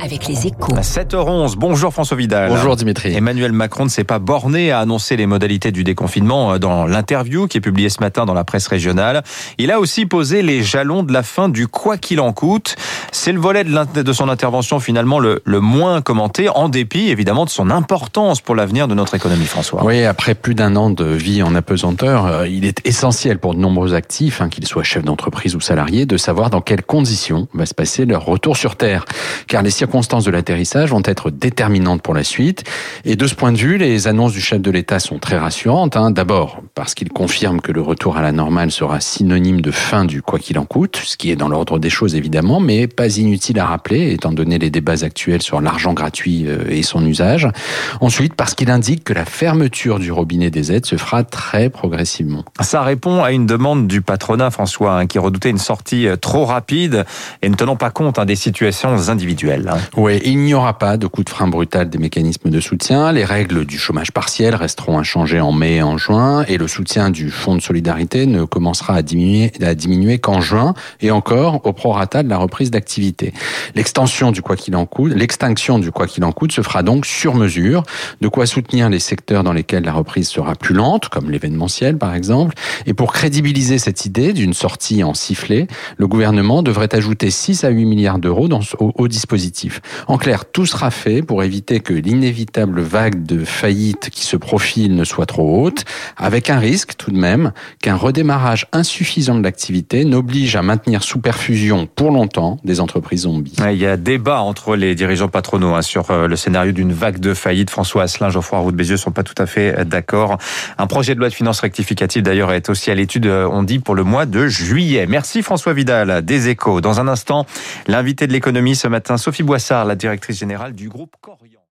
avec les échos. À 7h11, bonjour François Vidal. Bonjour Dimitri. Emmanuel Macron ne s'est pas borné à annoncer les modalités du déconfinement euh, dans l'interview qui est publiée ce matin dans la presse régionale. Il a aussi posé les jalons de la fin du quoi qu'il en coûte. C'est le volet de, de son intervention finalement le, le, moins commenté, en dépit évidemment de son importance pour l'avenir de notre économie, François. Oui, après plus d'un an de vie en apesanteur, euh, il est essentiel pour de nombreux actifs, hein, qu'ils soient chefs d'entreprise ou salariés, de savoir dans quelles conditions va se passer leur retour sur Terre. Car les circonstances de l'atterrissage vont être déterminantes pour la suite. Et de ce point de vue, les annonces du chef de l'État sont très rassurantes. Hein. D'abord, parce qu'il confirme que le retour à la normale sera synonyme de fin du quoi qu'il en coûte, ce qui est dans l'ordre des choses évidemment, mais pas inutile à rappeler, étant donné les débats actuels sur l'argent gratuit euh, et son usage. Ensuite, parce qu'il indique que la fermeture du robinet des aides se fera très progressivement. Ça répond à une demande du patronat, François, hein, qui redoutait une sortie euh, trop rapide et ne tenant pas compte hein, des situations individuelles. Hein. Oui, il n'y aura pas de coup de frein brutal des mécanismes de soutien. Les règles du chômage partiel resteront inchangées en mai et en juin, et le soutien du fonds de solidarité ne commencera à diminuer, à diminuer qu'en juin, et encore au prorata de la reprise d'activité. L'extension du quoi qu'il en coûte, l'extinction du quoi qu'il en coûte se fera donc sur mesure, de quoi soutenir les secteurs dans lesquels la reprise sera plus lente, comme l'événementiel par exemple. Et pour crédibiliser cette idée d'une sortie en sifflet, le gouvernement devrait ajouter 6 à 8 milliards d'euros au, dispositif. En clair, tout sera fait pour éviter que l'inévitable vague de faillite qui se profile ne soit trop haute, avec un risque tout de même qu'un redémarrage insuffisant de l'activité n'oblige à maintenir sous perfusion pour longtemps des entreprises zombies. Il y a débat entre les dirigeants patronaux hein, sur euh, le scénario d'une vague de faillite. François Asselin, Geoffroy Roux de Bézieux sont pas tout à fait d'accord. Un projet de loi de finances rectificative d'ailleurs est aussi à l'étude, euh, on dit, pour le mois de juillet. Merci François Vidal des Échos. Dans un instant, l'invité de l'économie ce matin, Sophie Boissard, la directrice générale du groupe Corian.